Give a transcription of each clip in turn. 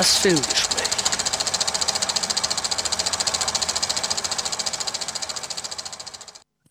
Das Filmgespräch.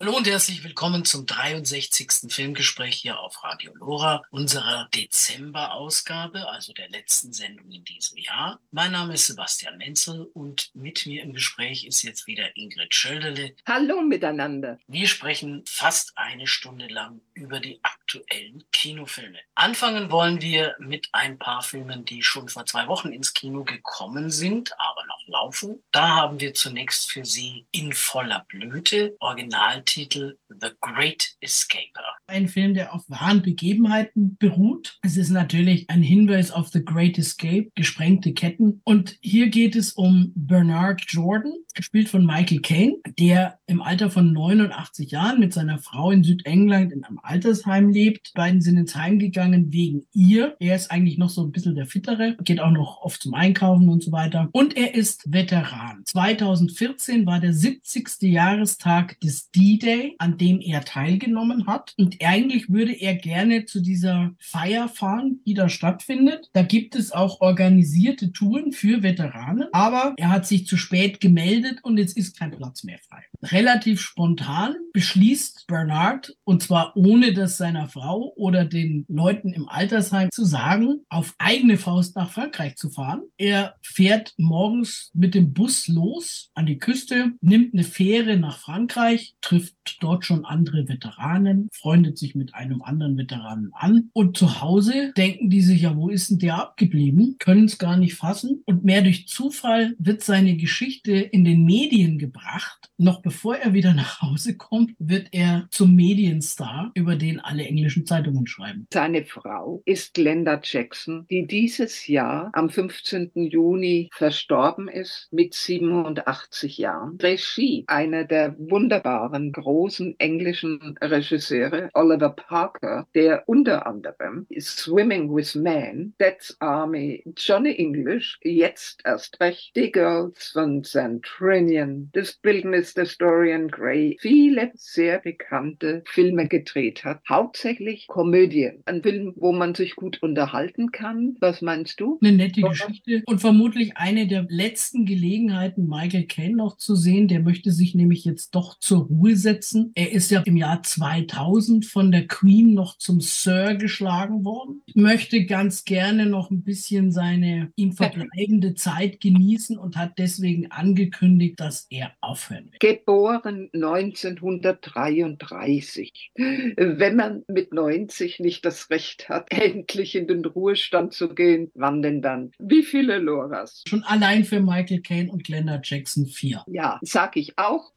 Hallo und herzlich willkommen zum 63. Filmgespräch hier auf Radio Lora, unserer Dezember-Ausgabe, also der letzten Sendung in diesem Jahr. Mein Name ist Sebastian Menzel und mit mir im Gespräch ist jetzt wieder Ingrid Schölderle. Hallo miteinander. Wir sprechen fast eine Stunde lang über die aktuellen Kinofilme. Anfangen wollen wir mit ein paar Filmen, die schon vor zwei Wochen ins Kino gekommen sind, aber laufen. Da haben wir zunächst für Sie In voller Blüte, Originaltitel The Great Escaper. Ein Film, der auf wahren Begebenheiten beruht. Es ist natürlich ein Hinweis auf The Great Escape, gesprengte Ketten. Und hier geht es um Bernard Jordan, gespielt von Michael Caine, der im Alter von 89 Jahren mit seiner Frau in Südengland in einem Altersheim lebt. Beiden sind ins Heim gegangen wegen ihr. Er ist eigentlich noch so ein bisschen der Fittere, geht auch noch oft zum Einkaufen und so weiter. Und er ist Veteran. 2014 war der 70. Jahrestag des D-Day, an dem er teilgenommen hat. Und eigentlich würde er gerne zu dieser Feier fahren, die da stattfindet. Da gibt es auch organisierte Touren für Veteranen. Aber er hat sich zu spät gemeldet und jetzt ist kein Platz mehr frei. Relativ spontan beschließt Bernard, und zwar ohne das seiner Frau oder den Leuten im Altersheim zu sagen, auf eigene Faust nach Frankreich zu fahren. Er fährt morgens mit dem Bus los an die Küste, nimmt eine Fähre nach Frankreich, trifft dort schon andere Veteranen, freundet sich mit einem anderen Veteranen an und zu Hause denken die sich, ja, wo ist denn der abgeblieben? Können es gar nicht fassen und mehr durch Zufall wird seine Geschichte in den Medien gebracht. Noch bevor er wieder nach Hause kommt, wird er zum Medienstar, über den alle englischen Zeitungen schreiben. Seine Frau ist Glenda Jackson, die dieses Jahr am 15. Juni verstorben ist mit 87 Jahren. Regie einer der wunderbaren großen englischen Regisseure, Oliver Parker, der unter anderem Swimming with Men, Dead's Army, Johnny English, jetzt erst recht Die Girls von St. Trinian, das Bildnis der Dorian Gray, viele sehr bekannte Filme gedreht hat. Hauptsächlich Komödien. Ein Film, wo man sich gut unterhalten kann. Was meinst du? Eine nette Geschichte und vermutlich eine der letzten Gelegenheiten, Michael Caine noch zu sehen. Der möchte sich nämlich jetzt doch zur Ruhe setzen. Er ist ja im Jahr 2000 von der Queen noch zum Sir geschlagen worden. Möchte ganz gerne noch ein bisschen seine ihm verbleibende Zeit genießen und hat deswegen angekündigt, dass er aufhören wird. Geboren 1933. Wenn man mit 90 nicht das Recht hat, endlich in den Ruhestand zu gehen, wann denn dann? Wie viele Loras? Schon allein für Michael Caine und Glenda Jackson vier. Ja, sag ich auch.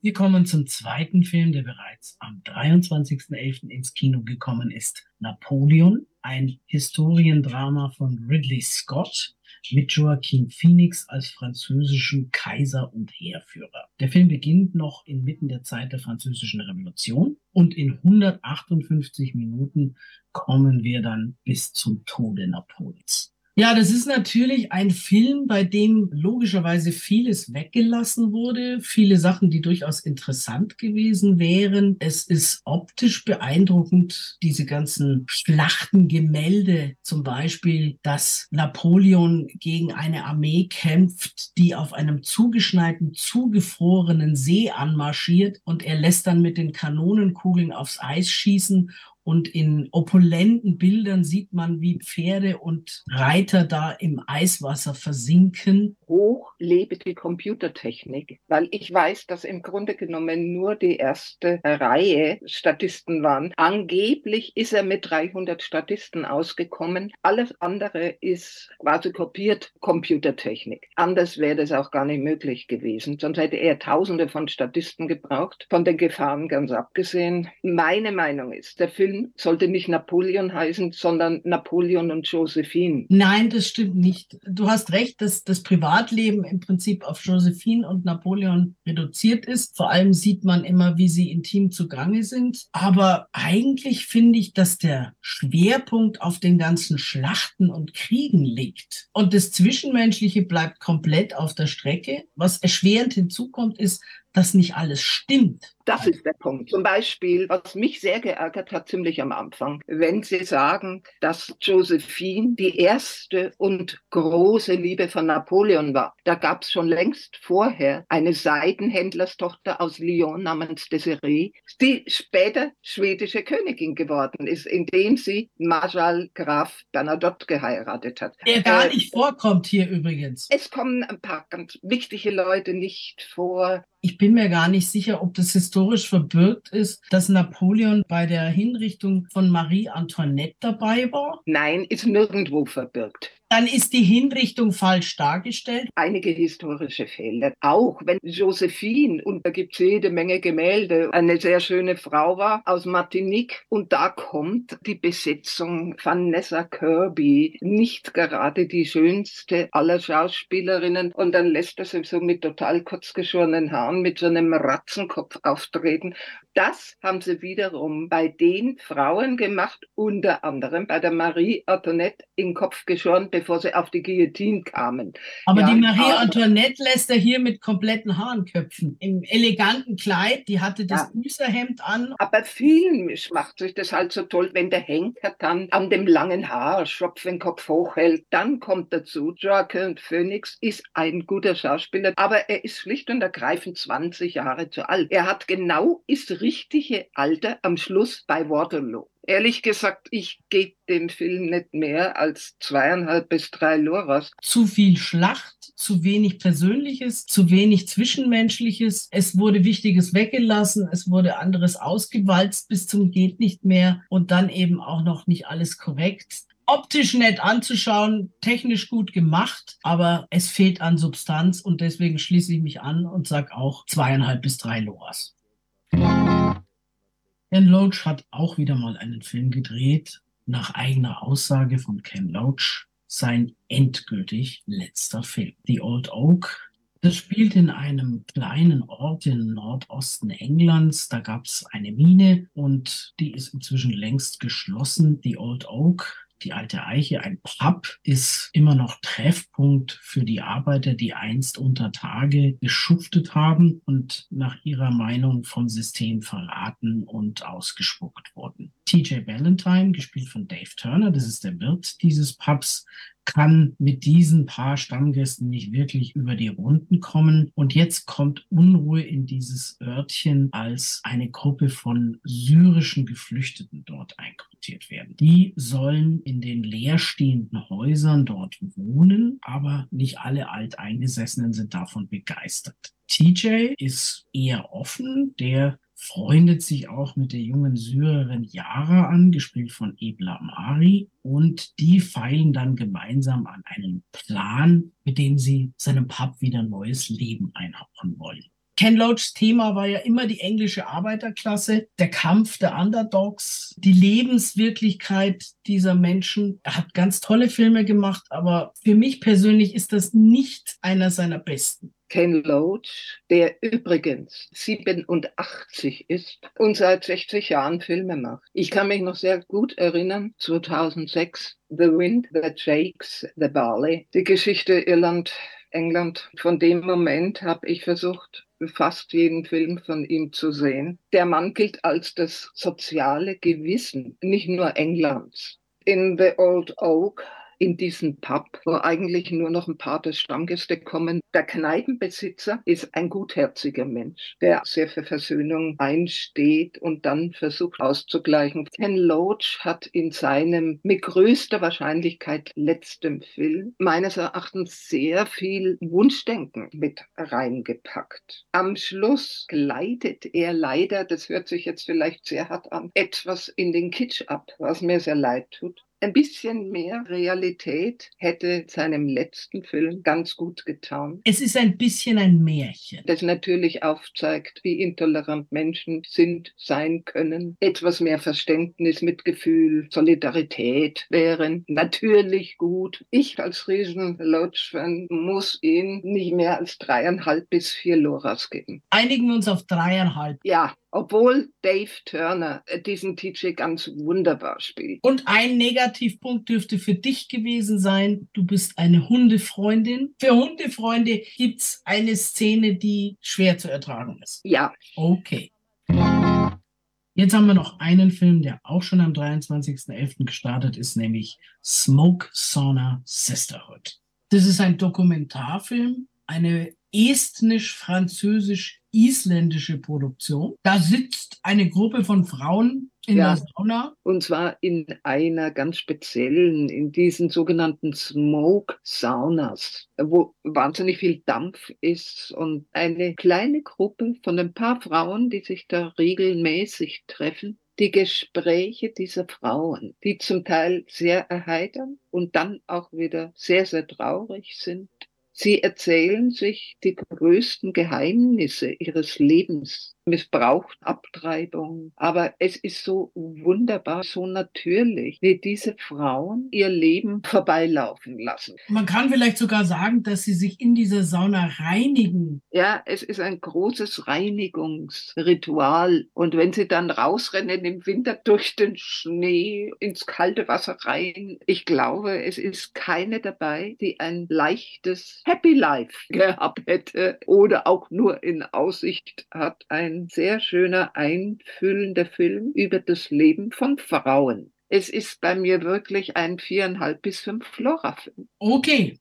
Wir kommen zum zweiten Film, der bereits am 23.11. ins Kino gekommen ist. Napoleon, ein Historiendrama von Ridley Scott mit Joaquin Phoenix als französischen Kaiser und Heerführer. Der Film beginnt noch inmitten der Zeit der französischen Revolution und in 158 Minuten kommen wir dann bis zum Tode Napoleons. Ja, das ist natürlich ein Film, bei dem logischerweise vieles weggelassen wurde, viele Sachen, die durchaus interessant gewesen wären. Es ist optisch beeindruckend, diese ganzen Schlachtengemälde, zum Beispiel, dass Napoleon gegen eine Armee kämpft, die auf einem zugeschneiten, zugefrorenen See anmarschiert und er lässt dann mit den Kanonenkugeln aufs Eis schießen und in opulenten Bildern sieht man, wie Pferde und Reiter da im Eiswasser versinken. Hoch lebe die Computertechnik, weil ich weiß, dass im Grunde genommen nur die erste Reihe Statisten waren. Angeblich ist er mit 300 Statisten ausgekommen. Alles andere ist quasi kopiert Computertechnik. Anders wäre das auch gar nicht möglich gewesen. Sonst hätte er Tausende von Statisten gebraucht, von den Gefahren ganz abgesehen. Meine Meinung ist, der Film sollte nicht Napoleon heißen, sondern Napoleon und Josephine. Nein, das stimmt nicht. Du hast recht, dass das Privatleben im Prinzip auf Josephine und Napoleon reduziert ist. Vor allem sieht man immer, wie sie intim zugange sind. Aber eigentlich finde ich, dass der Schwerpunkt auf den ganzen Schlachten und Kriegen liegt. Und das Zwischenmenschliche bleibt komplett auf der Strecke. Was erschwerend hinzukommt, ist, dass nicht alles stimmt. Das ist der Punkt. Zum Beispiel, was mich sehr geärgert hat, ziemlich am Anfang, wenn Sie sagen, dass Josephine die erste und große Liebe von Napoleon war. Da gab es schon längst vorher eine Seidenhändlerstochter aus Lyon namens Desiree, die später schwedische Königin geworden ist, indem sie Marschall Graf Bernadotte geheiratet hat. Der gar äh, nicht vorkommt hier übrigens. Es kommen ein paar ganz wichtige Leute nicht vor. Ich bin mir gar nicht sicher, ob das historisch verbirgt ist, dass Napoleon bei der Hinrichtung von Marie Antoinette dabei war. Nein, ist nirgendwo verbirgt dann ist die Hinrichtung falsch dargestellt. Einige historische Fehler. Auch wenn Josephine, und da gibt es jede Menge Gemälde, eine sehr schöne Frau war aus Martinique. Und da kommt die Besetzung Vanessa Kirby, nicht gerade die schönste aller Schauspielerinnen. Und dann lässt er sie so mit total kurzgeschorenen Haaren, mit so einem Ratzenkopf auftreten. Das haben sie wiederum bei den Frauen gemacht, unter anderem bei der Marie Antoinette in Kopf geschoren, bevor sie auf die Guillotine kamen. Aber ja, die Marie Antoinette lässt er hier mit kompletten Haaren köpfen. Im eleganten Kleid, die hatte das ja. Büßerhemd an. Aber filmisch macht sich das halt so toll, wenn der Henker dann an dem langen Haar Schopf den Kopf hochhält. Dann kommt dazu, Joaquin Phoenix ist ein guter Schauspieler, aber er ist schlicht und ergreifend 20 Jahre zu alt. Er hat genau, ist richtige Alter am Schluss bei Waterloo. Ehrlich gesagt, ich gebe dem Film nicht mehr als zweieinhalb bis drei Loras. Zu viel Schlacht, zu wenig Persönliches, zu wenig Zwischenmenschliches. Es wurde Wichtiges weggelassen, es wurde anderes ausgewalzt bis zum geht nicht mehr und dann eben auch noch nicht alles korrekt optisch nett anzuschauen, technisch gut gemacht, aber es fehlt an Substanz und deswegen schließe ich mich an und sage auch zweieinhalb bis drei Loras. Ken Loach hat auch wieder mal einen Film gedreht, nach eigener Aussage von Ken Loach, sein endgültig letzter Film. The Old Oak. Das spielt in einem kleinen Ort im Nordosten Englands. Da gab es eine Mine und die ist inzwischen längst geschlossen. The Old Oak die alte Eiche, ein Pub, ist immer noch Treffpunkt für die Arbeiter, die einst unter Tage geschuftet haben und nach ihrer Meinung vom System verraten und ausgespuckt wurden. TJ Ballantyne, gespielt von Dave Turner, das ist der Wirt dieses Pubs, kann mit diesen paar Stammgästen nicht wirklich über die Runden kommen. Und jetzt kommt Unruhe in dieses Örtchen, als eine Gruppe von syrischen Geflüchteten dort einquartiert werden. Die sollen in den leerstehenden Häusern dort wohnen, aber nicht alle Alteingesessenen sind davon begeistert. TJ ist eher offen, der freundet sich auch mit der jungen Syrerin Yara an, gespielt von Ebla Mari. Und die feilen dann gemeinsam an einem Plan, mit dem sie seinem Pub wieder neues Leben einhauchen wollen. Ken Loachs Thema war ja immer die englische Arbeiterklasse, der Kampf der Underdogs, die Lebenswirklichkeit dieser Menschen. Er hat ganz tolle Filme gemacht, aber für mich persönlich ist das nicht einer seiner besten. Ken Loach, der übrigens 87 ist und seit 60 Jahren Filme macht. Ich kann mich noch sehr gut erinnern, 2006, The Wind That Shakes the Barley, die Geschichte Irland, England. Von dem Moment habe ich versucht, fast jeden Film von ihm zu sehen. Der Mann gilt als das soziale Gewissen, nicht nur Englands. In The Old Oak in diesen Pub, wo eigentlich nur noch ein paar der Stammgäste kommen. Der Kneipenbesitzer ist ein gutherziger Mensch, der sehr für Versöhnung einsteht und dann versucht auszugleichen. Ken Loach hat in seinem mit größter Wahrscheinlichkeit letztem Film meines Erachtens sehr viel Wunschdenken mit reingepackt. Am Schluss gleitet er leider, das hört sich jetzt vielleicht sehr hart an, etwas in den Kitsch ab, was mir sehr leid tut. Ein bisschen mehr Realität hätte seinem letzten Film ganz gut getan. Es ist ein bisschen ein Märchen. Das natürlich aufzeigt, wie intolerant Menschen sind, sein können. Etwas mehr Verständnis, Mitgefühl, Solidarität wären natürlich gut. Ich als riesen Lodge-Fan muss ihm nicht mehr als dreieinhalb bis vier Loras geben. Einigen wir uns auf dreieinhalb. Ja, obwohl Dave Turner äh, diesen TJ ganz wunderbar spielt. Und ein Negativpunkt dürfte für dich gewesen sein, du bist eine Hundefreundin. Für Hundefreunde gibt es eine Szene, die schwer zu ertragen ist. Ja. Okay. Jetzt haben wir noch einen Film, der auch schon am 23.11. gestartet ist, nämlich Smoke Sauna Sisterhood. Das ist ein Dokumentarfilm, eine estnisch-französisch-isländische Produktion. Da sitzt eine Gruppe von Frauen in ja, der Sauna. Und zwar in einer ganz speziellen, in diesen sogenannten Smoke Saunas, wo wahnsinnig viel Dampf ist und eine kleine Gruppe von ein paar Frauen, die sich da regelmäßig treffen, die Gespräche dieser Frauen, die zum Teil sehr erheitern und dann auch wieder sehr, sehr traurig sind, Sie erzählen sich die größten Geheimnisse ihres Lebens missbraucht, Abtreibung. Aber es ist so wunderbar, so natürlich, wie diese Frauen ihr Leben vorbeilaufen lassen. Man kann vielleicht sogar sagen, dass sie sich in dieser Sauna reinigen. Ja, es ist ein großes Reinigungsritual. Und wenn sie dann rausrennen im Winter durch den Schnee ins kalte Wasser rein, ich glaube, es ist keine dabei, die ein leichtes Happy Life gehabt hätte oder auch nur in Aussicht hat, ein sehr schöner, einfühlender Film über das Leben von Frauen. Es ist bei mir wirklich ein viereinhalb bis fünf Flora-Film. Okay.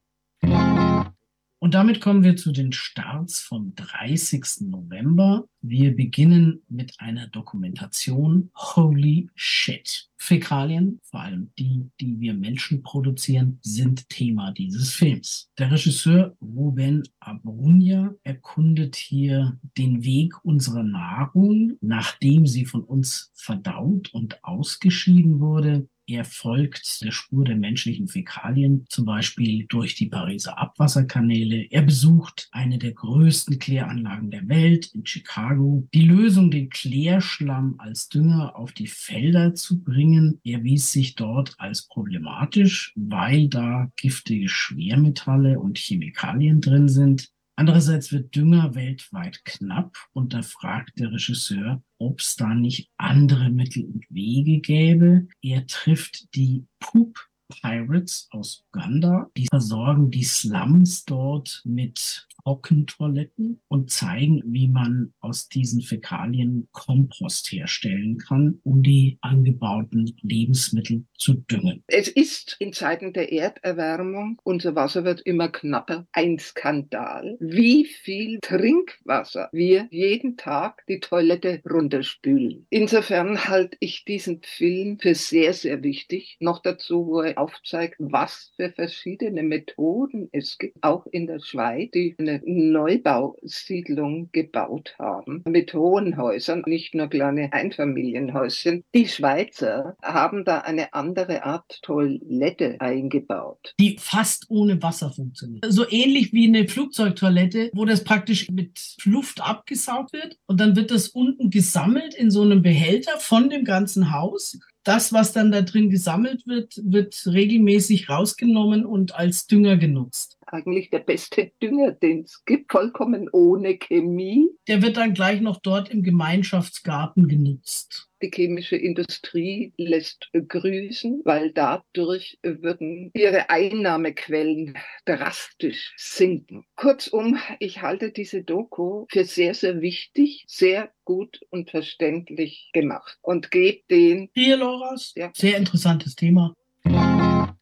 Und damit kommen wir zu den Starts vom 30. November. Wir beginnen mit einer Dokumentation Holy Shit. Fäkalien, vor allem die, die wir Menschen produzieren, sind Thema dieses Films. Der Regisseur Ruben Abrunia erkundet hier den Weg unserer Nahrung, nachdem sie von uns verdaut und ausgeschieden wurde, er folgt der Spur der menschlichen Fäkalien, zum Beispiel durch die Pariser Abwasserkanäle. Er besucht eine der größten Kläranlagen der Welt in Chicago. Die Lösung, den Klärschlamm als Dünger auf die Felder zu bringen, erwies sich dort als problematisch, weil da giftige Schwermetalle und Chemikalien drin sind. Andererseits wird Dünger weltweit knapp und da fragt der Regisseur, ob es da nicht andere Mittel und Wege gäbe. Er trifft die Poop Pirates aus Uganda. Die versorgen die Slums dort mit Trockentoiletten und zeigen, wie man aus diesen Fäkalien Kompost herstellen kann, um die angebauten Lebensmittel zu düngen. Es ist in Zeiten der Erderwärmung, unser Wasser wird immer knapper, ein Skandal, wie viel Trinkwasser wir jeden Tag die Toilette runterspülen. Insofern halte ich diesen Film für sehr, sehr wichtig. Noch dazu, wo er aufzeigt, was für verschiedene Methoden es gibt, auch in der Schweiz, die eine Neubausiedlung gebaut haben mit hohen Häusern, nicht nur kleine Einfamilienhäuschen. Die Schweizer haben da eine andere Art Toilette eingebaut. Die fast ohne Wasser funktioniert. So ähnlich wie eine Flugzeugtoilette, wo das praktisch mit Luft abgesaugt wird und dann wird das unten gesammelt in so einem Behälter von dem ganzen Haus das, was dann da drin gesammelt wird, wird regelmäßig rausgenommen und als Dünger genutzt. Eigentlich der beste Dünger, den es gibt, vollkommen ohne Chemie. Der wird dann gleich noch dort im Gemeinschaftsgarten genutzt. Die chemische Industrie lässt grüßen, weil dadurch würden ihre Einnahmequellen drastisch sinken. Kurzum, ich halte diese Doku für sehr, sehr wichtig, sehr gut und verständlich gemacht und gebe den. Hier, Loras. Ja. Sehr interessantes Thema.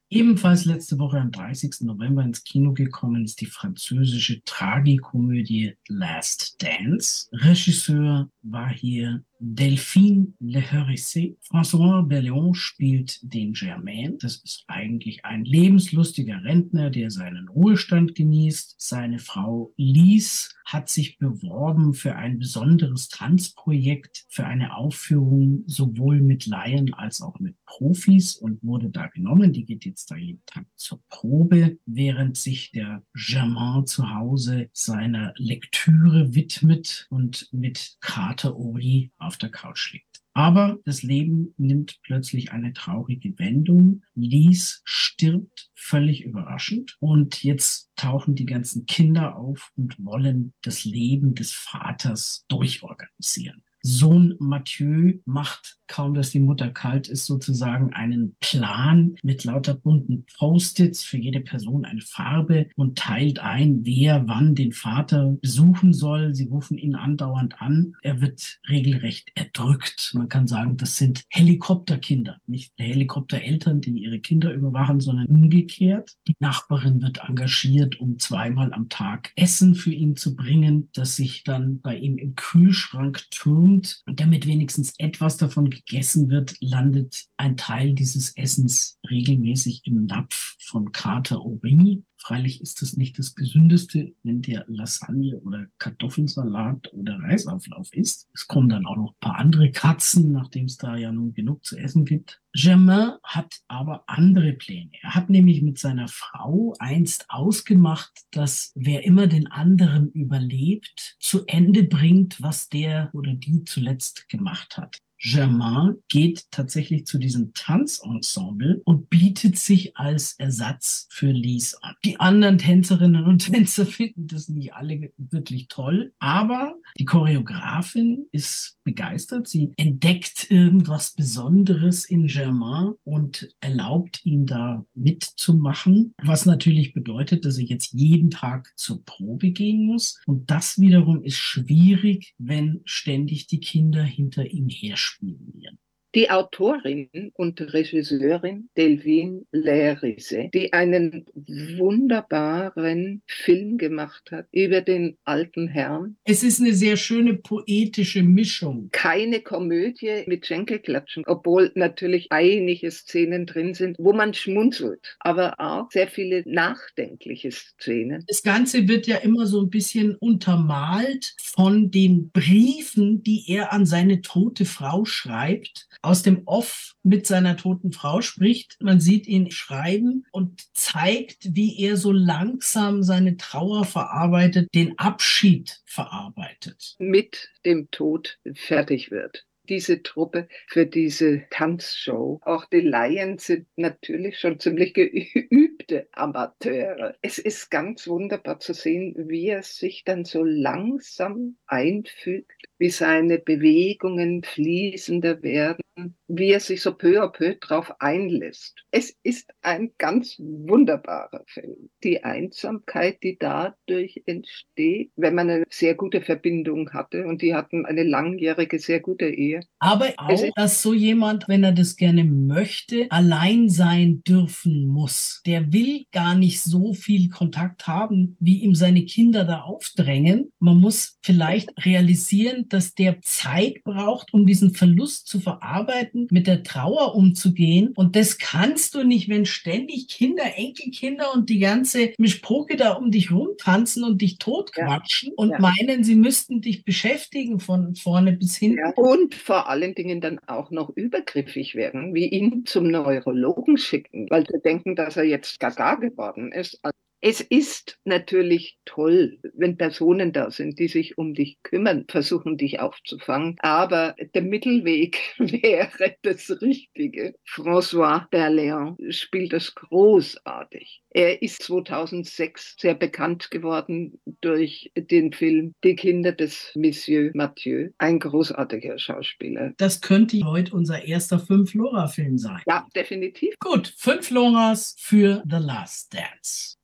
Ebenfalls letzte Woche am 30. November ins Kino gekommen ist die französische Tragikomödie Last Dance. Regisseur war hier Delphine Leherissé. François Bellion spielt den Germain. Das ist eigentlich ein lebenslustiger Rentner, der seinen Ruhestand genießt. Seine Frau Lise hat sich beworben für ein besonderes Tanzprojekt, für eine Aufführung sowohl mit Laien als auch mit Profis und wurde da genommen. Die geht jetzt da jeden Tag zur Probe, während sich der Germain zu Hause seiner Lektüre widmet und mit Kater Ori auf der Couch liegt. Aber das Leben nimmt plötzlich eine traurige Wendung. Lies stirbt völlig überraschend und jetzt tauchen die ganzen Kinder auf und wollen das Leben des Vaters durchorganisieren. Sohn Mathieu macht, kaum dass die Mutter kalt ist, sozusagen einen Plan mit lauter bunten Post-its für jede Person eine Farbe und teilt ein, wer wann den Vater besuchen soll. Sie rufen ihn andauernd an. Er wird regelrecht erdrückt. Man kann sagen, das sind Helikopterkinder, nicht Helikoptereltern, die ihre Kinder überwachen, sondern umgekehrt. Die Nachbarin wird engagiert, um zweimal am Tag Essen für ihn zu bringen, das sich dann bei ihm im Kühlschrank türmt. Und damit wenigstens etwas davon gegessen wird, landet ein Teil dieses Essens regelmäßig im Napf von Carter O'Reilly. Freilich ist das nicht das Gesündeste, wenn der Lasagne oder Kartoffelsalat oder Reisauflauf ist. Es kommen dann auch noch ein paar andere Katzen, nachdem es da ja nun genug zu essen gibt. Germain hat aber andere Pläne. Er hat nämlich mit seiner Frau einst ausgemacht, dass wer immer den anderen überlebt, zu Ende bringt, was der oder die zuletzt gemacht hat. Germain geht tatsächlich zu diesem Tanzensemble und bietet sich als Ersatz für Lise an. Die anderen Tänzerinnen und Tänzer finden das nicht alle wirklich toll, aber die Choreografin ist begeistert. Sie entdeckt irgendwas Besonderes in Germain und erlaubt ihn da mitzumachen, was natürlich bedeutet, dass er jetzt jeden Tag zur Probe gehen muss. Und das wiederum ist schwierig, wenn ständig die Kinder hinter ihm her spionieren. Die Autorin und Regisseurin Delvin Lerise, die einen wunderbaren Film gemacht hat über den alten Herrn. Es ist eine sehr schöne poetische Mischung. Keine Komödie mit Schenkelklatschen, obwohl natürlich einige Szenen drin sind, wo man schmunzelt, aber auch sehr viele nachdenkliche Szenen. Das Ganze wird ja immer so ein bisschen untermalt von den Briefen, die er an seine tote Frau schreibt aus dem Off mit seiner toten Frau spricht. Man sieht ihn schreiben und zeigt, wie er so langsam seine Trauer verarbeitet, den Abschied verarbeitet. Mit dem Tod fertig wird diese Truppe für diese Tanzshow. Auch die Laien sind natürlich schon ziemlich geübte Amateure. Es ist ganz wunderbar zu sehen, wie er sich dann so langsam einfügt, wie seine Bewegungen fließender werden wie er sich so peu à peu drauf einlässt. Es ist ein ganz wunderbarer Film. Die Einsamkeit, die dadurch entsteht, wenn man eine sehr gute Verbindung hatte und die hatten eine langjährige, sehr gute Ehe. Aber auch, dass so jemand, wenn er das gerne möchte, allein sein dürfen muss. Der will gar nicht so viel Kontakt haben, wie ihm seine Kinder da aufdrängen. Man muss vielleicht realisieren, dass der Zeit braucht, um diesen Verlust zu verarbeiten Leuten mit der Trauer umzugehen. Und das kannst du nicht, wenn ständig Kinder, Enkelkinder und die ganze Mischpoke da um dich rumtanzen und dich totquatschen ja. und ja. meinen, sie müssten dich beschäftigen von vorne bis hinten. Ja. Und vor allen Dingen dann auch noch übergriffig werden, wie ihn zum Neurologen schicken, weil sie denken, dass er jetzt gaga geworden ist. Es ist natürlich toll, wenn Personen da sind, die sich um dich kümmern, versuchen dich aufzufangen. Aber der Mittelweg wäre das Richtige. François Berléand spielt das großartig. Er ist 2006 sehr bekannt geworden durch den Film Die Kinder des Monsieur Mathieu. Ein großartiger Schauspieler. Das könnte heute unser erster Fünf-Lora-Film sein. Ja, definitiv. Gut, fünf Loras für The Last Dance.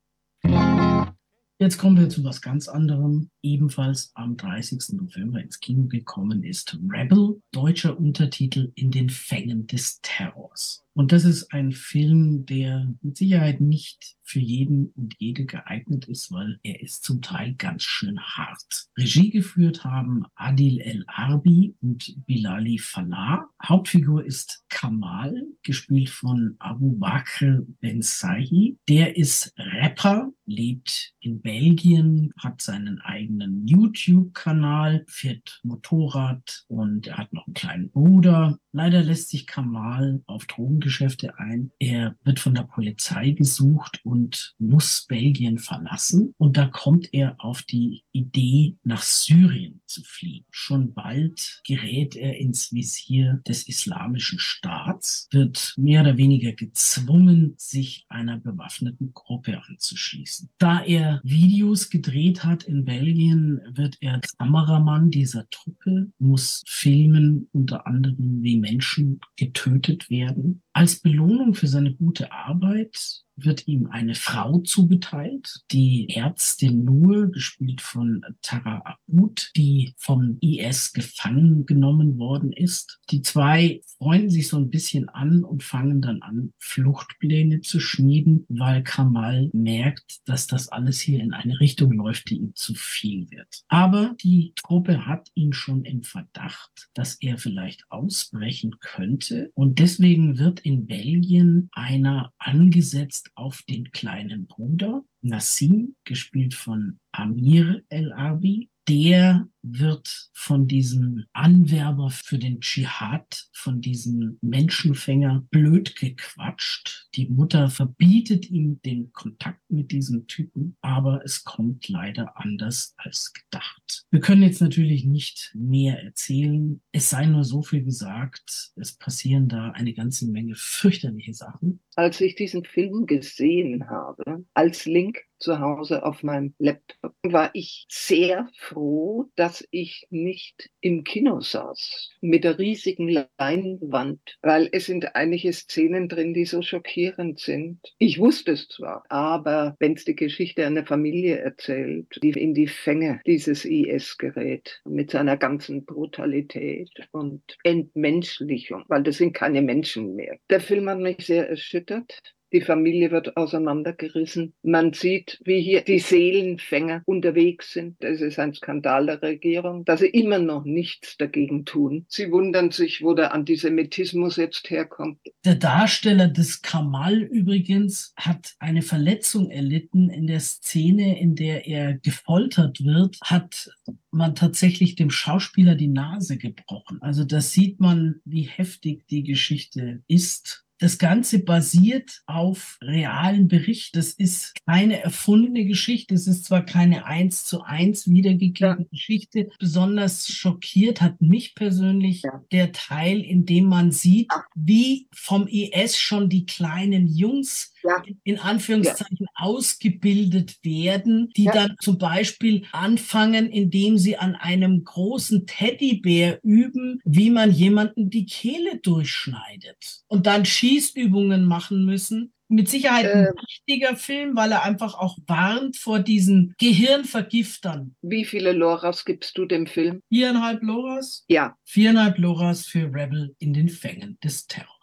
Jetzt kommen wir zu was ganz anderem. Ebenfalls am 30. November ins Kino gekommen ist Rebel, deutscher Untertitel in den Fängen des Terrors. Und das ist ein Film, der mit Sicherheit nicht für jeden und jede geeignet ist, weil er ist zum Teil ganz schön hart. Regie geführt haben Adil El Arbi und Bilali Falah. Hauptfigur ist Kamal, gespielt von Abu Bakr Ben Sahi. Der ist Rapper, lebt in Belgien, hat seinen eigenen YouTube-Kanal, fährt Motorrad und er hat noch einen kleinen Bruder. Leider lässt sich Kamal auf Drogen Drogengeschäfte ein. Er wird von der Polizei gesucht und muss Belgien verlassen. Und da kommt er auf die Idee, nach Syrien zu fliehen. Schon bald gerät er ins Visier des Islamischen Staats, wird mehr oder weniger gezwungen, sich einer bewaffneten Gruppe anzuschließen. Da er Videos gedreht hat in Belgien, wird er Kameramann dieser Truppe, muss filmen, unter anderem wie Menschen getötet werden. Als Belohnung für seine gute Arbeit wird ihm eine Frau zugeteilt, die Ärztin Nur, gespielt von Tara Abud, die vom IS gefangen genommen worden ist. Die zwei freunden sich so ein bisschen an und fangen dann an, Fluchtpläne zu schmieden, weil Kamal merkt, dass das alles hier in eine Richtung läuft, die ihm zu viel wird. Aber die Truppe hat ihn schon im Verdacht, dass er vielleicht ausbrechen könnte und deswegen wird in Belgien einer angesetzt auf den kleinen Bruder, Nassim, gespielt von Amir El Arbi. Der wird von diesem Anwerber für den Dschihad, von diesem Menschenfänger blöd gequatscht. Die Mutter verbietet ihm den Kontakt mit diesem Typen, aber es kommt leider anders als gedacht. Wir können jetzt natürlich nicht mehr erzählen. Es sei nur so viel gesagt. Es passieren da eine ganze Menge fürchterliche Sachen. Als ich diesen Film gesehen habe, als Link zu Hause auf meinem Laptop, war ich sehr froh, dass ich nicht im Kino saß mit der riesigen Leinwand, weil es sind einige Szenen drin, die so schockierend sind. Ich wusste es zwar, aber wenn es die Geschichte einer Familie erzählt, die in die Fänge dieses IS gerät, mit seiner ganzen Brutalität und Entmenschlichung, weil das sind keine Menschen mehr. Der Film hat mich sehr erschüttert. Die Familie wird auseinandergerissen. Man sieht, wie hier die Seelenfänger unterwegs sind. Das ist ein Skandal der Regierung, dass sie immer noch nichts dagegen tun. Sie wundern sich, wo der Antisemitismus jetzt herkommt. Der Darsteller des Kamal übrigens hat eine Verletzung erlitten in der Szene, in der er gefoltert wird, hat man tatsächlich dem Schauspieler die Nase gebrochen. Also das sieht man, wie heftig die Geschichte ist. Das Ganze basiert auf realen Bericht. Das ist keine erfundene Geschichte. Es ist zwar keine eins zu eins wiedergegebene ja. Geschichte. Besonders schockiert hat mich persönlich ja. der Teil, in dem man sieht, wie vom IS schon die kleinen Jungs ja. in Anführungszeichen ja. ausgebildet werden, die ja. dann zum Beispiel anfangen, indem sie an einem großen Teddybär üben, wie man jemanden die Kehle durchschneidet und dann Schießübungen machen müssen. Mit Sicherheit ein äh, wichtiger Film, weil er einfach auch warnt vor diesen Gehirnvergiftern. Wie viele Loras gibst du dem Film? Viereinhalb Loras? Ja. Viereinhalb Loras für Rebel in den Fängen des Terrors.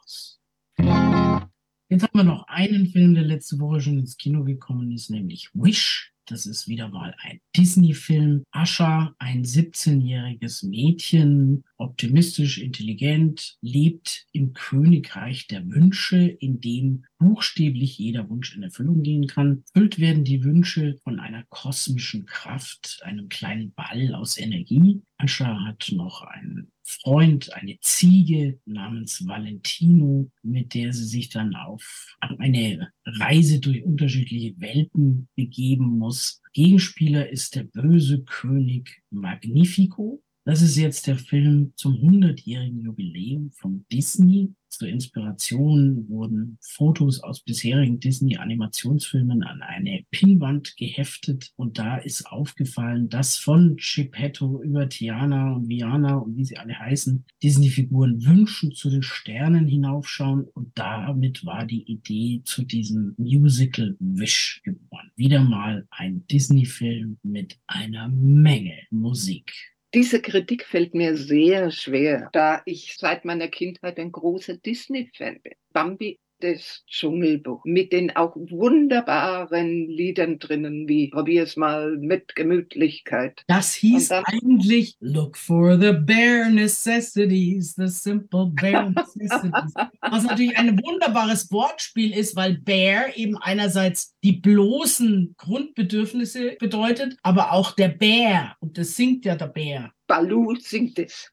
Jetzt haben wir noch einen Film, der letzte Woche schon ins Kino gekommen ist, nämlich Wish. Das ist wieder mal ein Disney-Film. Asha, ein 17-jähriges Mädchen, optimistisch, intelligent, lebt im Königreich der Wünsche, in dem buchstäblich jeder Wunsch in Erfüllung gehen kann. Erfüllt werden die Wünsche von einer kosmischen Kraft, einem kleinen Ball aus Energie. Asha hat noch einen Freund, eine Ziege namens Valentino, mit der sie sich dann auf eine Reise durch unterschiedliche Welten begeben muss. Gegenspieler ist der böse König Magnifico. Das ist jetzt der Film zum 100-jährigen Jubiläum von Disney. Zur Inspiration wurden Fotos aus bisherigen Disney-Animationsfilmen an eine Pinnwand geheftet und da ist aufgefallen, dass von Geppetto über Tiana und Viana und wie sie alle heißen, Disney-Figuren wünschen zu den Sternen hinaufschauen und damit war die Idee zu diesem Musical Wish geboren. Wieder mal ein Disney-Film mit einer Menge Musik. Diese Kritik fällt mir sehr schwer, da ich seit meiner Kindheit ein großer Disney-Fan bin. Bambi das Dschungelbuch mit den auch wunderbaren Liedern drinnen, wie probier's mal mit Gemütlichkeit. Das hieß eigentlich Look for the bare necessities, the simple bare necessities. Was natürlich ein wunderbares Wortspiel ist, weil bare eben einerseits die bloßen Grundbedürfnisse bedeutet, aber auch der Bär. Und das singt ja der Bär. Balu singt es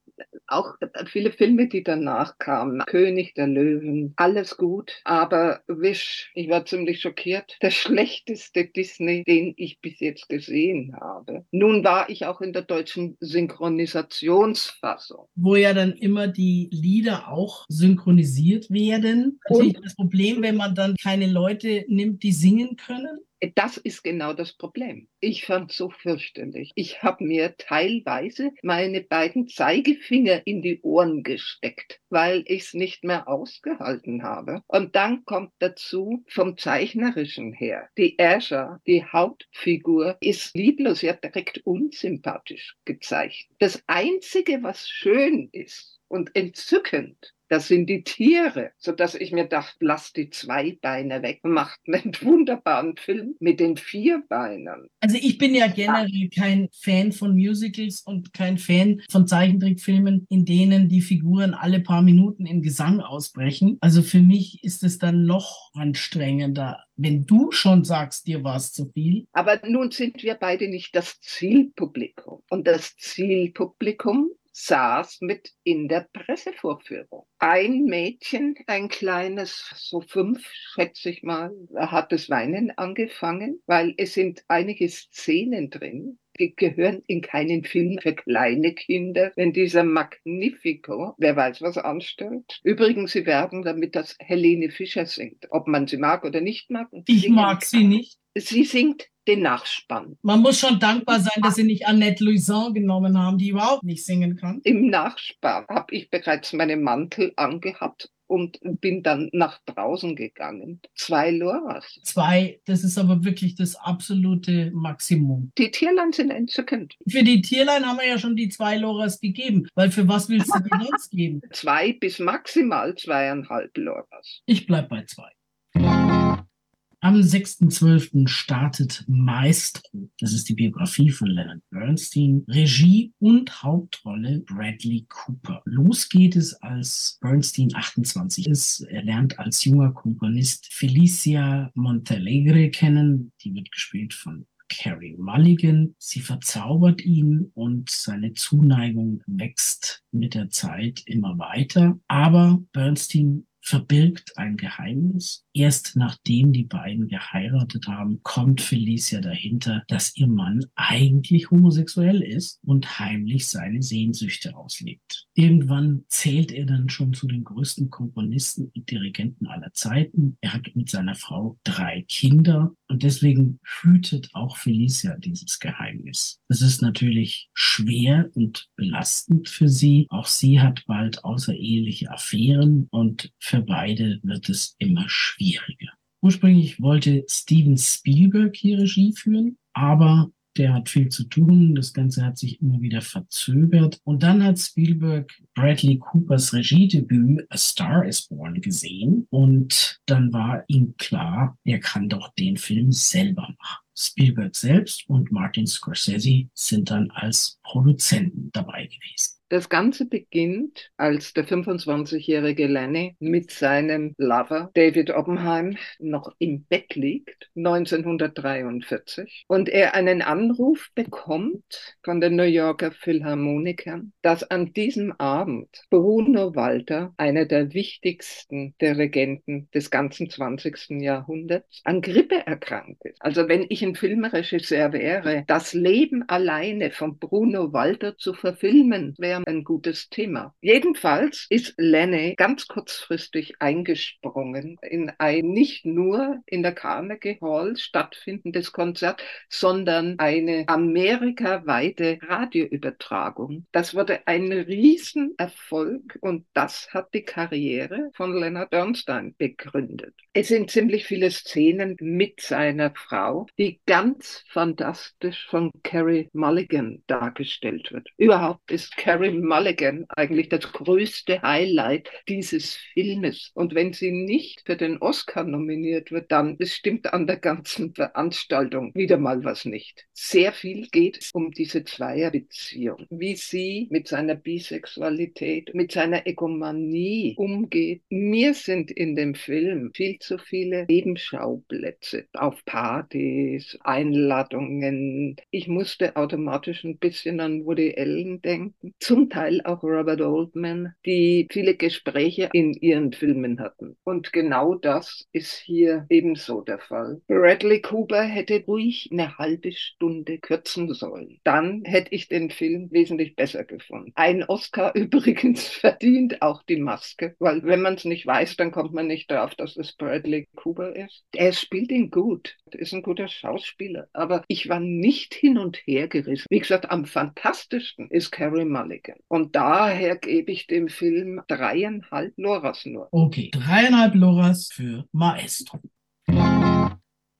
auch viele Filme, die danach kamen. König der Löwen, alles gut. Aber Wish, ich war ziemlich schockiert. Der schlechteste Disney, den ich bis jetzt gesehen habe. Nun war ich auch in der deutschen Synchronisationsfassung. Wo ja dann immer die Lieder auch synchronisiert werden. Natürlich das Problem, wenn man dann keine Leute nimmt, die singen können. Das ist genau das Problem. Ich fand so fürchterlich. Ich habe mir teilweise meine beiden Zeigefinger in die Ohren gesteckt, weil ich es nicht mehr ausgehalten habe. Und dann kommt dazu vom Zeichnerischen her. Die Asher, die Hauptfigur, ist lieblos, ja direkt unsympathisch gezeichnet. Das Einzige, was schön ist und entzückend, das sind die Tiere, so dass ich mir dachte, lass die zwei Beine weg, macht einen wunderbaren Film mit den vier Beinen. Also ich bin ja generell kein Fan von Musicals und kein Fan von Zeichentrickfilmen, in denen die Figuren alle paar Minuten in Gesang ausbrechen. Also für mich ist es dann noch anstrengender, wenn du schon sagst, dir war es zu viel. Aber nun sind wir beide nicht das Zielpublikum. Und das Zielpublikum saß mit in der Pressevorführung. Ein Mädchen, ein kleines, so fünf, schätze ich mal, hat das Weinen angefangen, weil es sind einige Szenen drin, die gehören in keinen Film für kleine Kinder, wenn dieser Magnifico, wer weiß, was anstellt. Übrigens, sie werben damit, dass Helene Fischer singt, ob man sie mag oder nicht mag. Ich mag sie nicht. Sie singt den Nachspann. Man muss schon dankbar sein, dass sie nicht Annette Louison genommen haben, die überhaupt nicht singen kann. Im Nachspann habe ich bereits meinen Mantel angehabt und bin dann nach draußen gegangen. Zwei Loras. Zwei, das ist aber wirklich das absolute Maximum. Die Tierlein sind entzückend. Für die Tierlein haben wir ja schon die zwei Loras gegeben, weil für was willst du die sonst geben? Zwei bis maximal zweieinhalb Loras. Ich bleib bei zwei. Am 6.12. startet Maestro. Das ist die Biografie von Leonard Bernstein. Regie und Hauptrolle Bradley Cooper. Los geht es, als Bernstein 28 ist. Er lernt als junger Komponist Felicia Montalegre kennen. Die wird gespielt von Carrie Mulligan. Sie verzaubert ihn und seine Zuneigung wächst mit der Zeit immer weiter. Aber Bernstein verbirgt ein Geheimnis. Erst nachdem die beiden geheiratet haben, kommt Felicia dahinter, dass ihr Mann eigentlich homosexuell ist und heimlich seine Sehnsüchte auslebt. Irgendwann zählt er dann schon zu den größten Komponisten und Dirigenten aller Zeiten. Er hat mit seiner Frau drei Kinder und deswegen hütet auch Felicia dieses Geheimnis. Es ist natürlich schwer und belastend für sie. Auch sie hat bald außereheliche Affären und für beide wird es immer schwieriger. Ursprünglich wollte Steven Spielberg hier Regie führen, aber der hat viel zu tun. Das Ganze hat sich immer wieder verzögert. Und dann hat Spielberg Bradley Coopers Regiedebüt A Star is Born gesehen. Und dann war ihm klar, er kann doch den Film selber machen. Spielberg selbst und Martin Scorsese sind dann als Produzenten dabei gewesen. Das Ganze beginnt, als der 25-jährige Lenny mit seinem Lover David Oppenheim noch im Bett liegt, 1943, und er einen Anruf bekommt von den New Yorker Philharmonikern, dass an diesem Abend Bruno Walter, einer der wichtigsten Dirigenten des ganzen 20. Jahrhunderts, an Grippe erkrankt ist. Also wenn ich ein Filmregisseur wäre, das Leben alleine von Bruno Walter zu verfilmen, wäre ein gutes Thema. Jedenfalls ist Lenny ganz kurzfristig eingesprungen in ein nicht nur in der Carnegie Hall stattfindendes Konzert, sondern eine amerikaweite Radioübertragung. Das wurde ein Riesenerfolg und das hat die Karriere von Leonard Bernstein begründet. Es sind ziemlich viele Szenen mit seiner Frau, die ganz fantastisch von Carrie Mulligan dargestellt wird. Überhaupt ist Carrie Mulligan eigentlich das größte Highlight dieses Filmes. Und wenn sie nicht für den Oscar nominiert wird, dann stimmt an der ganzen Veranstaltung wieder mal was nicht. Sehr viel geht um diese Zweierbeziehung, wie sie mit seiner Bisexualität, mit seiner Egomanie umgeht. Mir sind in dem Film viel zu viele Nebenschauplätze auf Partys, Einladungen. Ich musste automatisch ein bisschen an Woody Allen denken. Zu zum Teil auch Robert Oldman, die viele Gespräche in ihren Filmen hatten. Und genau das ist hier ebenso der Fall. Bradley Cooper hätte ruhig eine halbe Stunde kürzen sollen. Dann hätte ich den Film wesentlich besser gefunden. Ein Oscar übrigens verdient auch die Maske, weil wenn man es nicht weiß, dann kommt man nicht darauf, dass es Bradley Cooper ist. Er spielt ihn gut, ist ein guter Schauspieler, aber ich war nicht hin und her gerissen. Wie gesagt, am fantastischsten ist Carrie Mulligan. Und daher gebe ich dem Film dreieinhalb Loras nur. Okay, dreieinhalb Loras für Maestro.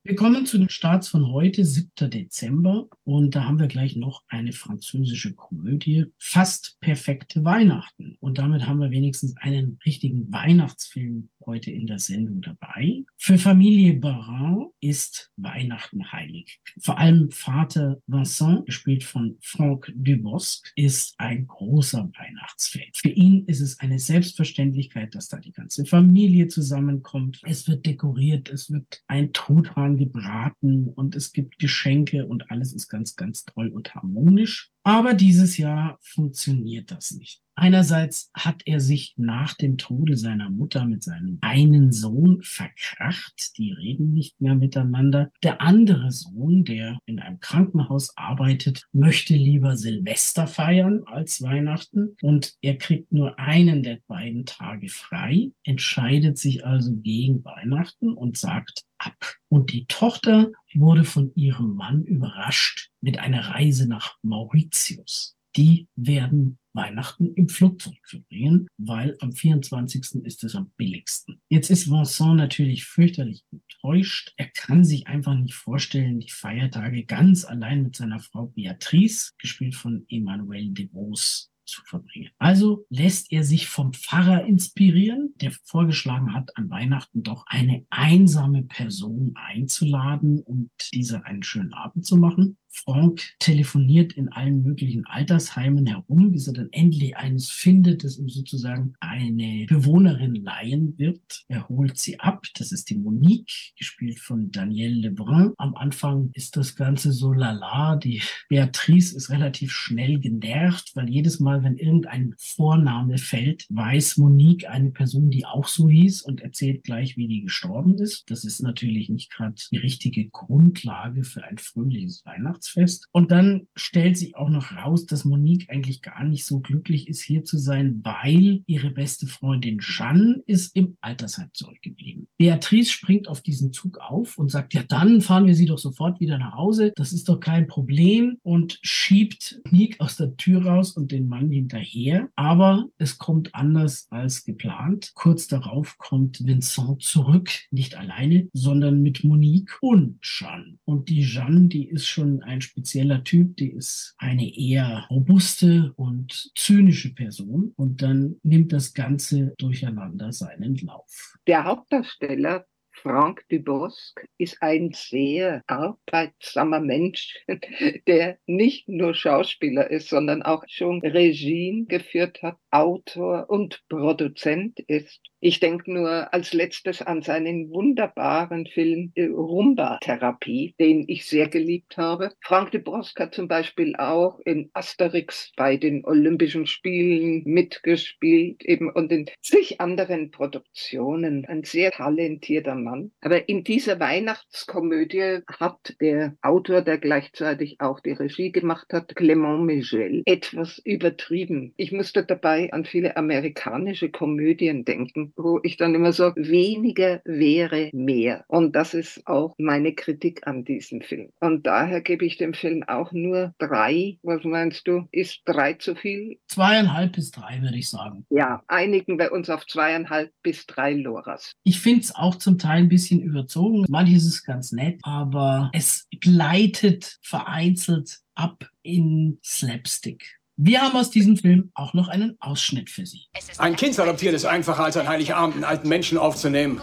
Wir kommen zu den Starts von heute, 7. Dezember. Und da haben wir gleich noch eine französische Komödie. Fast perfekte Weihnachten. Und damit haben wir wenigstens einen richtigen Weihnachtsfilm heute in der Sendung dabei. Für Familie Barin ist Weihnachten heilig. Vor allem Vater Vincent, gespielt von Franck Dubosc, ist ein großer Weihnachtsfan. Für ihn ist es eine Selbstverständlichkeit, dass da die ganze Familie zusammenkommt. Es wird dekoriert, es wird ein Truthahn gebraten und es gibt Geschenke und alles ist ganz, ganz toll und harmonisch. Aber dieses Jahr funktioniert das nicht. Einerseits hat er sich nach dem Tode seiner Mutter mit seinem einen Sohn verkracht. Die reden nicht mehr miteinander. Der andere Sohn, der in einem Krankenhaus arbeitet, möchte lieber Silvester feiern als Weihnachten. Und er kriegt nur einen der beiden Tage frei, entscheidet sich also gegen Weihnachten und sagt ab. Und die Tochter wurde von ihrem Mann überrascht mit einer Reise nach Mauritius. Die werden Weihnachten im Flugzeug verbringen, weil am 24. ist es am billigsten. Jetzt ist Vincent natürlich fürchterlich enttäuscht. Er kann sich einfach nicht vorstellen, die Feiertage ganz allein mit seiner Frau Beatrice, gespielt von Emmanuel de Vos, zu verbringen. Also lässt er sich vom Pfarrer inspirieren, der vorgeschlagen hat, an Weihnachten doch eine einsame Person einzuladen und dieser einen schönen Abend zu machen. Frank telefoniert in allen möglichen Altersheimen herum, bis er dann endlich eines findet, das ihm sozusagen eine Bewohnerin leihen wird. Er holt sie ab. Das ist die Monique, gespielt von Danielle Lebrun. Am Anfang ist das Ganze so lala. Die Beatrice ist relativ schnell genervt, weil jedes Mal, wenn irgendein Vorname fällt, weiß Monique eine Person, die auch so hieß und erzählt gleich, wie die gestorben ist. Das ist natürlich nicht gerade die richtige Grundlage für ein fröhliches Weihnachten. Weihnachtsfest. Und dann stellt sich auch noch raus, dass Monique eigentlich gar nicht so glücklich ist, hier zu sein, weil ihre beste Freundin Jeanne ist im Altersheim zurückgeblieben. Beatrice springt auf diesen Zug auf und sagt, ja, dann fahren wir sie doch sofort wieder nach Hause. Das ist doch kein Problem und schiebt Monique aus der Tür raus und den Mann hinterher. Aber es kommt anders als geplant. Kurz darauf kommt Vincent zurück, nicht alleine, sondern mit Monique und Jeanne. Und die Jeanne, die ist schon ein ein spezieller Typ, die ist eine eher robuste und zynische Person und dann nimmt das Ganze durcheinander seinen Lauf. Der Hauptdarsteller Frank Dubosc ist ein sehr arbeitsamer Mensch, der nicht nur Schauspieler ist, sondern auch schon Regie geführt hat, Autor und Produzent ist. Ich denke nur als letztes an seinen wunderbaren Film äh, Rumba-Therapie, den ich sehr geliebt habe. Frank de Bosque hat zum Beispiel auch in Asterix bei den Olympischen Spielen mitgespielt eben und in zig anderen Produktionen. Ein sehr talentierter Mann. Aber in dieser Weihnachtskomödie hat der Autor, der gleichzeitig auch die Regie gemacht hat, Clément Michel, etwas übertrieben. Ich musste dabei an viele amerikanische Komödien denken wo ich dann immer so, weniger wäre mehr. Und das ist auch meine Kritik an diesem Film. Und daher gebe ich dem Film auch nur drei. Was meinst du? Ist drei zu viel? Zweieinhalb bis drei, würde ich sagen. Ja, einigen wir uns auf zweieinhalb bis drei Loras. Ich finde es auch zum Teil ein bisschen überzogen. Manches ist es ganz nett, aber es gleitet vereinzelt ab in Slapstick. Wir haben aus diesem Film auch noch einen Ausschnitt für Sie. Ein Kind zu adoptieren ist einfacher als an Heiligabend einen alten Menschen aufzunehmen.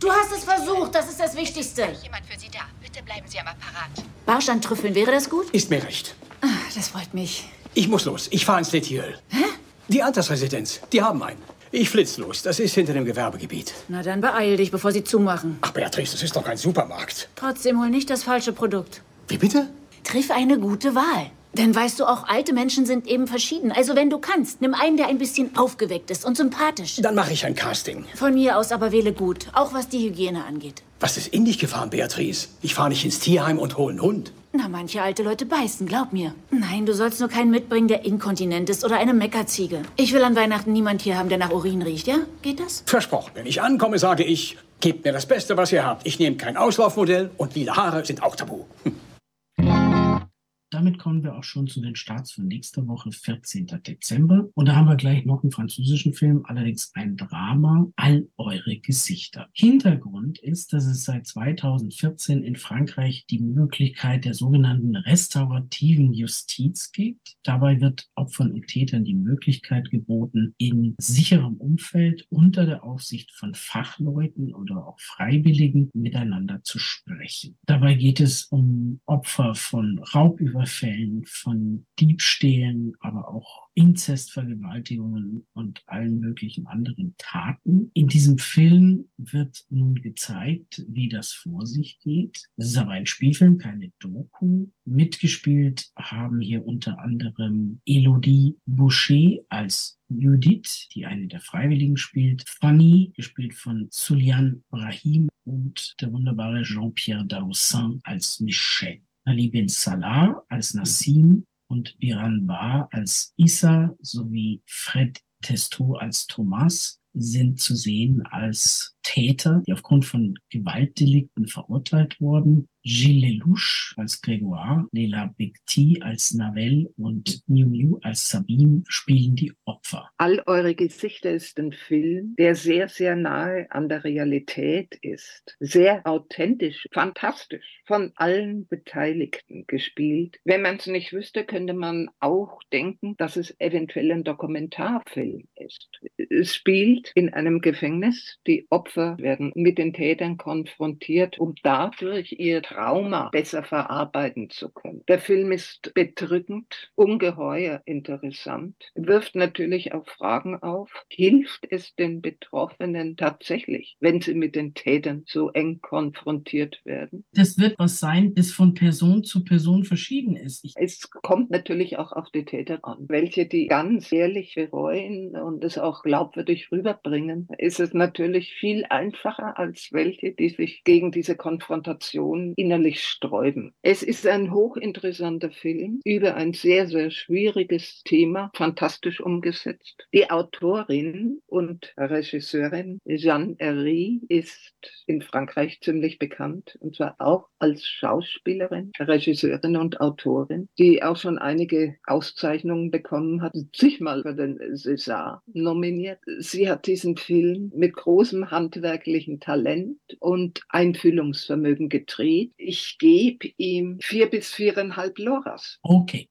Du hast es versucht, das ist das Wichtigste. Jemand für Sie da. Bitte bleiben Sie am Apparat. Barschantrüffeln, wäre das gut? Ist mir recht. Ah, das freut mich. Ich muss los. Ich fahre ins Letiel. Hä? Die Altersresidenz. Die haben einen. Ich flitz los. Das ist hinter dem Gewerbegebiet. Na dann beeil dich, bevor sie zumachen. Ach, Beatrice, das ist doch kein Supermarkt. Trotzdem hol nicht das falsche Produkt. Wie bitte? Triff eine gute Wahl. Denn weißt du, auch alte Menschen sind eben verschieden. Also wenn du kannst, nimm einen, der ein bisschen aufgeweckt ist und sympathisch. Dann mache ich ein Casting. Von mir aus aber wähle gut, auch was die Hygiene angeht. Was ist in dich gefahren, Beatrice? Ich fahre nicht ins Tierheim und hole einen Hund. Na, manche alte Leute beißen, glaub mir. Nein, du sollst nur keinen mitbringen, der inkontinent ist oder eine Meckerziege. Ich will an Weihnachten niemand hier haben, der nach Urin riecht, ja? Geht das? Versprochen. Wenn ich ankomme, sage ich, gebt mir das Beste, was ihr habt. Ich nehme kein Auslaufmodell und lila Haare sind auch tabu. Hm. Damit kommen wir auch schon zu den Starts von nächster Woche, 14. Dezember. Und da haben wir gleich noch einen französischen Film, allerdings ein Drama, All eure Gesichter. Hintergrund ist, dass es seit 2014 in Frankreich die Möglichkeit der sogenannten restaurativen Justiz gibt. Dabei wird Opfern und Tätern die Möglichkeit geboten, in sicherem Umfeld unter der Aufsicht von Fachleuten oder auch Freiwilligen miteinander zu sprechen. Dabei geht es um Opfer von Raubüberfällen, Überfällen, von Diebstählen, aber auch Inzestvergewaltigungen und allen möglichen anderen Taten. In diesem Film wird nun gezeigt, wie das vor sich geht. Es ist aber ein Spielfilm, keine Doku. Mitgespielt haben hier unter anderem Elodie Boucher als Judith, die eine der Freiwilligen spielt, Fanny, gespielt von Sulian Brahim und der wunderbare Jean-Pierre Daroussin als Michel. Ali bin Salah als Nassim und Biran Bar als Issa sowie Fred Testo als Thomas sind zu sehen als Täter, die aufgrund von Gewaltdelikten verurteilt wurden. Gilles Lelouch als Grégoire, Leila Bekti als Navel und Miu Miu als Sabine spielen die Opfer. All eure Gesichter ist ein Film, der sehr, sehr nahe an der Realität ist. Sehr authentisch, fantastisch, von allen Beteiligten gespielt. Wenn man es nicht wüsste, könnte man auch denken, dass es eventuell ein Dokumentarfilm ist. Es spielt in einem Gefängnis. Die Opfer werden mit den Tätern konfrontiert, um dadurch ihr Trauma besser verarbeiten zu können. Der Film ist bedrückend, ungeheuer interessant, wirft natürlich auch Fragen auf. Hilft es den Betroffenen tatsächlich, wenn sie mit den Tätern so eng konfrontiert werden? Das wird was sein, das von Person zu Person verschieden ist. Ich es kommt natürlich auch auf die Täter an. Welche die ganz ehrlich bereuen und es auch glaubwürdig rüberbringen, ist es natürlich viel einfacher als welche, die sich gegen diese Konfrontation innerlich sträuben. Es ist ein hochinteressanter Film über ein sehr, sehr schwieriges Thema, fantastisch umgesetzt. Die Autorin und Regisseurin Jeanne Herry ist in Frankreich ziemlich bekannt und zwar auch als Schauspielerin, Regisseurin und Autorin, die auch schon einige Auszeichnungen bekommen hat, sich mal für den César nominiert. Sie hat diesen Film mit großem Handwerk handwerklichen Talent und Einfühlungsvermögen gedreht. Ich gebe ihm vier bis viereinhalb Loras. Okay.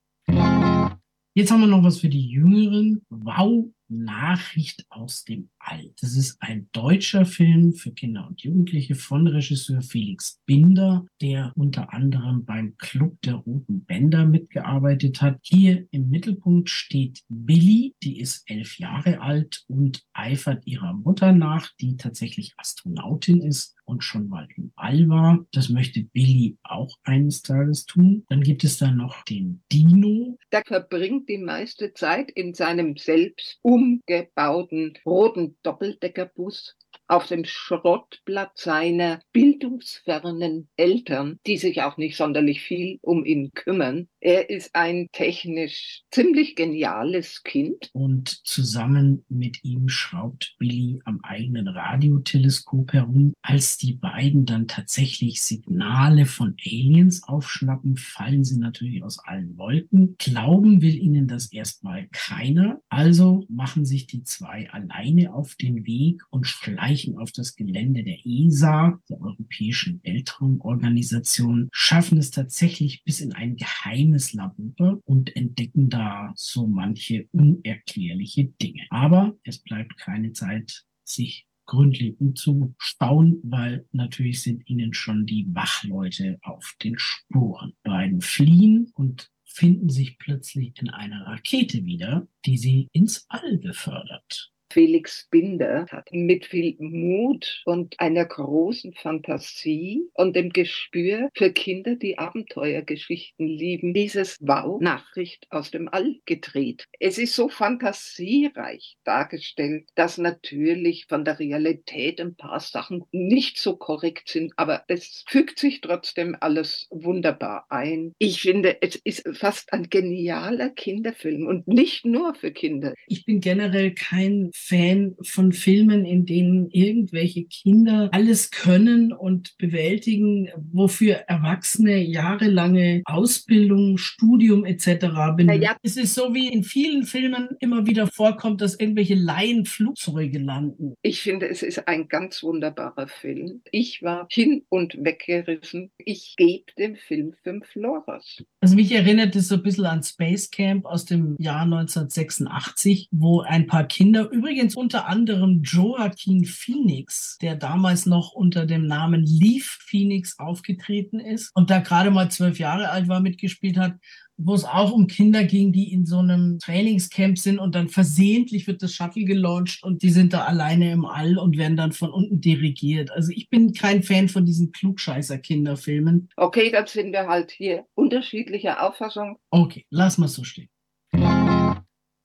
Jetzt haben wir noch was für die Jüngeren. Wow, Nachricht aus dem All. Das ist ein deutscher Film für Kinder und Jugendliche von Regisseur Felix Binder, der unter anderem beim Club der Roten Bänder mitgearbeitet hat. Hier im Mittelpunkt steht Billy, die ist elf Jahre alt und eifert ihrer Mutter nach, die tatsächlich Astronautin ist und schon mal im All war. Das möchte Billy auch eines Tages tun. Dann gibt es da noch den Dino. Der verbringt die meiste Zeit in seinem selbst umgebauten roten Doppeldeckerbus auf dem Schrottblatt seiner bildungsfernen Eltern, die sich auch nicht sonderlich viel um ihn kümmern. Er ist ein technisch ziemlich geniales Kind. Und zusammen mit ihm schraubt Billy am eigenen Radioteleskop herum. Als die beiden dann tatsächlich Signale von Aliens aufschnappen, fallen sie natürlich aus allen Wolken. Glauben will ihnen das erstmal keiner. Also machen sich die zwei alleine auf den Weg und schleichen Anführungsstrichen auf das Gelände der ESA, der Europäischen Weltraumorganisation, schaffen es tatsächlich bis in ein geheimes Labor und entdecken da so manche unerklärliche Dinge. Aber es bleibt keine Zeit, sich gründlich umzuschauen, weil natürlich sind ihnen schon die Wachleute auf den Spuren. Beiden fliehen und finden sich plötzlich in einer Rakete wieder, die sie ins All befördert. Felix Binder hat mit viel Mut und einer großen Fantasie und dem Gespür für Kinder, die Abenteuergeschichten lieben, dieses Wow, Nachricht aus dem All gedreht. Es ist so fantasiereich dargestellt, dass natürlich von der Realität ein paar Sachen nicht so korrekt sind, aber es fügt sich trotzdem alles wunderbar ein. Ich finde, es ist fast ein genialer Kinderfilm und nicht nur für Kinder. Ich bin generell kein Fan von Filmen, in denen irgendwelche Kinder alles können und bewältigen, wofür Erwachsene jahrelange Ausbildung, Studium etc. benötigen. Ja. Es ist so wie in vielen Filmen immer wieder vorkommt, dass irgendwelche Laien Flugzeuge landen. Ich finde, es ist ein ganz wunderbarer Film. Ich war hin und weggerissen. Ich gebe dem Film fünf Loras. Also mich erinnert es so ein bisschen an Space Camp aus dem Jahr 1986, wo ein paar Kinder, übrigens unter anderem Joaquin Phoenix, der damals noch unter dem Namen Leaf Phoenix aufgetreten ist und da gerade mal zwölf Jahre alt war, mitgespielt hat, wo es auch um Kinder ging, die in so einem Trainingscamp sind und dann versehentlich wird das Shuttle gelauncht und die sind da alleine im All und werden dann von unten dirigiert. Also ich bin kein Fan von diesen Klugscheißer-Kinderfilmen. Okay, dann sind wir halt hier unterschiedlicher Auffassung. Okay, lass mal so stehen.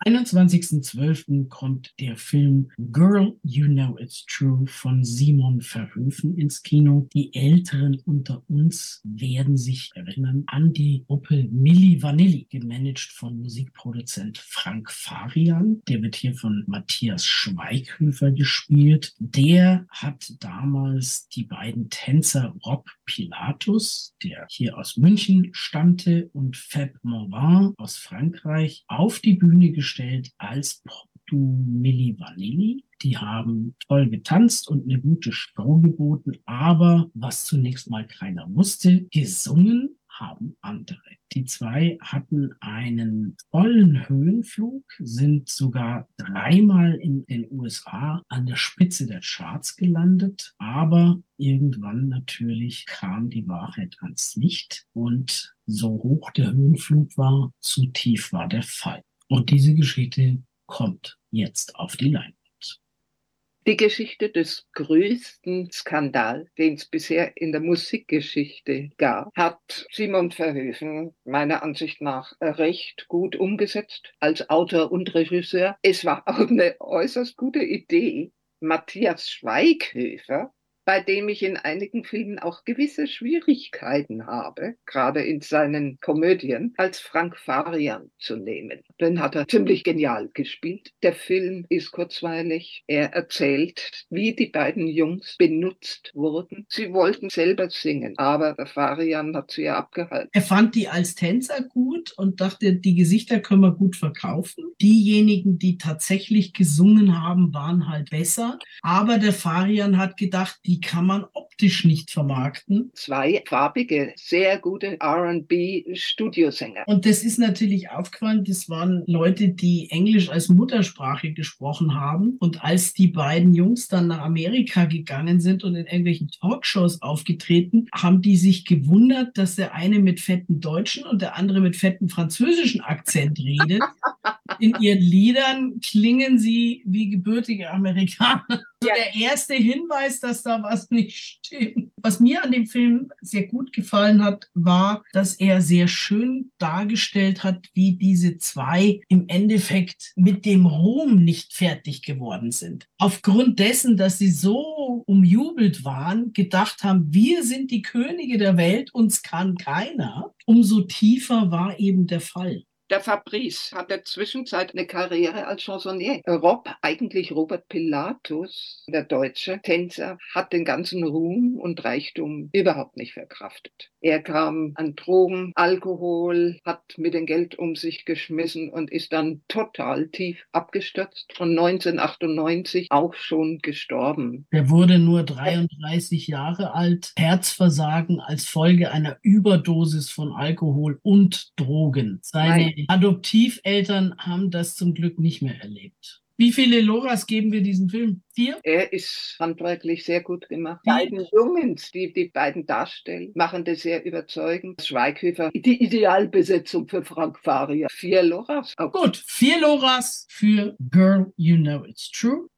21.12. kommt der Film Girl, You Know It's True von Simon Verhöfen ins Kino. Die Älteren unter uns werden sich erinnern an die Gruppe Milli Vanilli, gemanagt von Musikproduzent Frank Farian. Der wird hier von Matthias Schweighöfer gespielt. Der hat damals die beiden Tänzer Rob Pilatus, der hier aus München stammte, und Fab Morvan aus Frankreich auf die Bühne gestellt vorgestellt als Porto Milli Vanilli. Die haben toll getanzt und eine gute Show geboten, aber was zunächst mal keiner wusste, gesungen haben andere. Die zwei hatten einen vollen Höhenflug, sind sogar dreimal in den USA an der Spitze der Charts gelandet, aber irgendwann natürlich kam die Wahrheit ans Licht und so hoch der Höhenflug war, zu tief war der Fall. Und diese Geschichte kommt jetzt auf die Leinwand. Die Geschichte des größten Skandals, den es bisher in der Musikgeschichte gab, hat Simon Verhöfen meiner Ansicht nach recht gut umgesetzt als Autor und Regisseur. Es war auch eine äußerst gute Idee, Matthias Schweighöfer bei dem ich in einigen Filmen auch gewisse Schwierigkeiten habe, gerade in seinen Komödien, als Frank Farian zu nehmen. Den hat er ziemlich genial gespielt. Der Film ist kurzweilig. Er erzählt, wie die beiden Jungs benutzt wurden. Sie wollten selber singen, aber Farian hat sie ja abgehalten. Er fand die als Tänzer gut und dachte, die Gesichter können wir gut verkaufen. Diejenigen, die tatsächlich gesungen haben, waren halt besser. Aber der Farian hat gedacht, die die kann man optisch nicht vermarkten. Zwei farbige, sehr gute RB-Studiosänger. Und das ist natürlich aufgefallen, das waren Leute, die Englisch als Muttersprache gesprochen haben. Und als die beiden Jungs dann nach Amerika gegangen sind und in irgendwelchen Talkshows aufgetreten, haben die sich gewundert, dass der eine mit fetten deutschen und der andere mit fetten französischen Akzent redet. in ihren Liedern klingen sie wie gebürtige Amerikaner. Ja. Der erste Hinweis, dass da was nicht stimmt. Was mir an dem Film sehr gut gefallen hat, war, dass er sehr schön dargestellt hat, wie diese zwei im Endeffekt mit dem Ruhm nicht fertig geworden sind. Aufgrund dessen, dass sie so umjubelt waren, gedacht haben, wir sind die Könige der Welt, uns kann keiner, umso tiefer war eben der Fall. Der Fabrice hatte zwischenzeit eine Karriere als Chansonnier. Rob, eigentlich Robert Pilatus, der deutsche Tänzer, hat den ganzen Ruhm und Reichtum überhaupt nicht verkraftet. Er kam an Drogen, Alkohol, hat mit dem Geld um sich geschmissen und ist dann total tief abgestürzt und 1998 auch schon gestorben. Er wurde nur 33 Jahre alt, Herzversagen als Folge einer Überdosis von Alkohol und Drogen. Seine Adoptiveltern haben das zum Glück nicht mehr erlebt. Wie viele Loras geben wir diesem Film? Vier? Er ist handwerklich sehr gut gemacht. Die beiden Jungs, die die beiden darstellen, machen das sehr überzeugend. Schweighöfer, die Idealbesetzung für Frank Faria. Vier Loras. Gut, vier Loras für Girl, You Know It's True.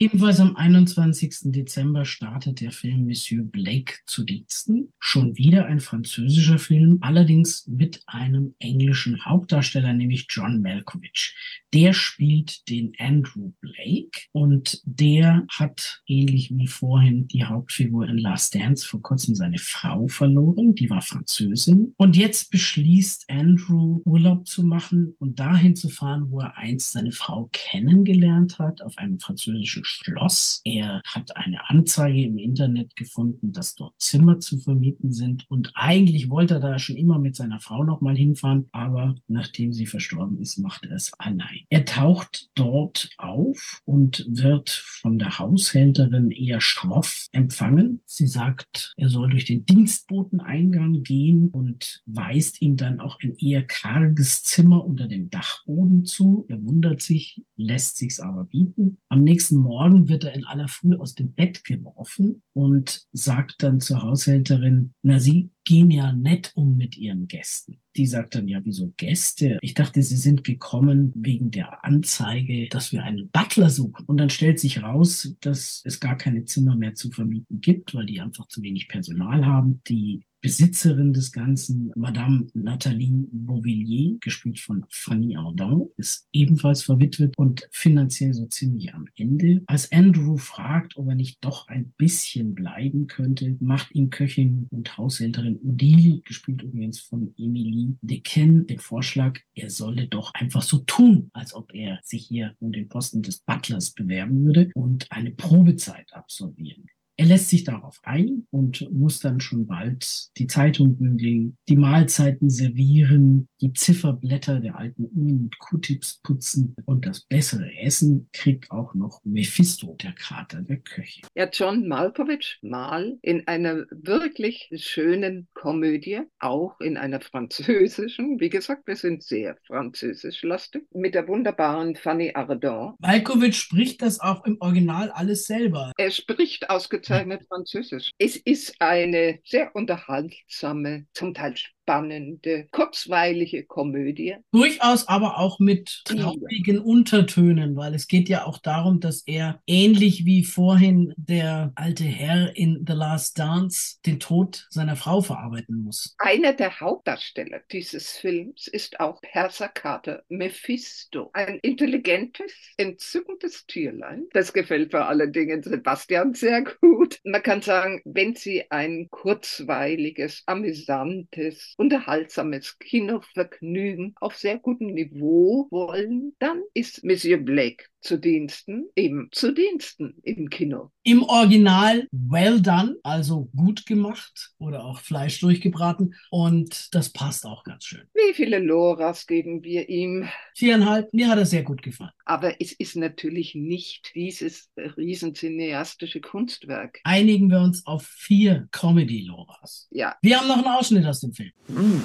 Ebenfalls am 21. Dezember startet der Film Monsieur Blake zu Diensten. Schon wieder ein französischer Film, allerdings mit einem englischen Hauptdarsteller, nämlich John Malkovich. Der spielt den Andrew Blake und der hat ähnlich wie vorhin die Hauptfigur in Last Dance vor kurzem seine Frau verloren, die war Französin. Und jetzt beschließt Andrew Urlaub zu machen und dahin zu fahren, wo er einst seine Frau kennengelernt hat, auf einem französischen Schloss. Er hat eine Anzeige im Internet gefunden, dass dort Zimmer zu vermieten sind. Und eigentlich wollte er da schon immer mit seiner Frau nochmal hinfahren, aber nachdem sie verstorben ist, macht er es allein. Er taucht dort auf und wird von der Haushälterin eher schroff empfangen. Sie sagt, er soll durch den Dienstboteneingang gehen und weist ihm dann auch ein eher karges Zimmer unter dem Dachboden zu. Er wundert sich, lässt sich's aber bieten. Am nächsten Morgen Morgen wird er in aller Früh aus dem Bett geworfen und sagt dann zur Haushälterin, na, Sie gehen ja nett um mit Ihren Gästen. Die sagt dann, ja, wieso Gäste? Ich dachte, Sie sind gekommen wegen der Anzeige, dass wir einen Butler suchen. Und dann stellt sich raus, dass es gar keine Zimmer mehr zu vermieten gibt, weil die einfach zu wenig Personal haben. Die Besitzerin des Ganzen, Madame Nathalie Beauvillier, gespielt von Fanny Ardant, ist ebenfalls verwitwet und finanziell so ziemlich am Ende. Als Andrew fragt, ob er nicht doch ein bisschen bleiben könnte, macht ihm Köchin und Haushälterin Odile, gespielt übrigens von Emilie Dequin, den Vorschlag, er solle doch einfach so tun, als ob er sich hier um den Posten des Butlers bewerben würde und eine Probezeit absolvieren. Er lässt sich darauf ein und muss dann schon bald die Zeitung bügeln, die Mahlzeiten servieren, die Zifferblätter der alten Uhren mit Q-Tips putzen und das bessere Essen kriegt auch noch Mephisto, der Krater der Köche. Ja, John Malkovich mal in einer wirklich schönen Komödie, auch in einer französischen, wie gesagt, wir sind sehr französisch lastig, mit der wunderbaren Fanny Ardant. Malkovich spricht das auch im Original alles selber. Er spricht ausgezeichnet ausgezeichnet Französisch. Es ist eine sehr unterhaltsame, zum Teil spannende, kurzweilige Komödie. Durchaus aber auch mit traurigen Untertönen, weil es geht ja auch darum, dass er ähnlich wie vorhin der alte Herr in The Last Dance den Tod seiner Frau verarbeiten muss. Einer der Hauptdarsteller dieses Films ist auch Perserkater Mephisto, ein intelligentes, entzückendes Tierlein. Das gefällt vor allen Dingen Sebastian sehr gut. Man kann sagen, wenn Sie ein kurzweiliges, amüsantes, unterhaltsames Kinovergnügen auf sehr gutem Niveau wollen, dann ist Monsieur Blake zu Diensten, eben zu Diensten im Kino. Im Original well done, also gut gemacht oder auch Fleisch durchgebraten und das passt auch ganz schön. Wie viele Loras geben wir ihm? Viereinhalb, mir hat er sehr gut gefallen. Aber es ist natürlich nicht dieses riesenzineastische Kunstwerk. Einigen wir uns auf vier Comedy-Loras. Ja. Wir haben noch einen Ausschnitt aus dem Film. Mm.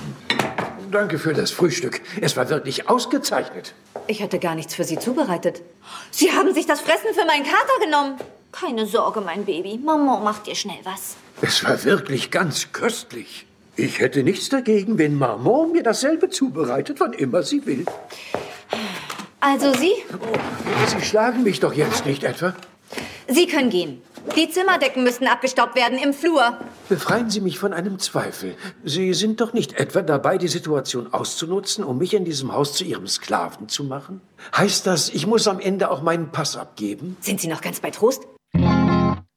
Danke für das Frühstück. Es war wirklich ausgezeichnet. Ich hatte gar nichts für Sie zubereitet. Sie haben sich das Fressen für meinen Kater genommen. Keine Sorge, mein Baby. Maman macht dir schnell was. Es war wirklich ganz köstlich. Ich hätte nichts dagegen, wenn Maman mir dasselbe zubereitet, wann immer sie will. Also Sie? Oh, sie schlagen mich doch jetzt nicht etwa? Sie können gehen. Die Zimmerdecken müssten abgestaubt werden im Flur. Befreien Sie mich von einem Zweifel. Sie sind doch nicht etwa dabei, die Situation auszunutzen, um mich in diesem Haus zu Ihrem Sklaven zu machen? Heißt das, ich muss am Ende auch meinen Pass abgeben? Sind Sie noch ganz bei Trost?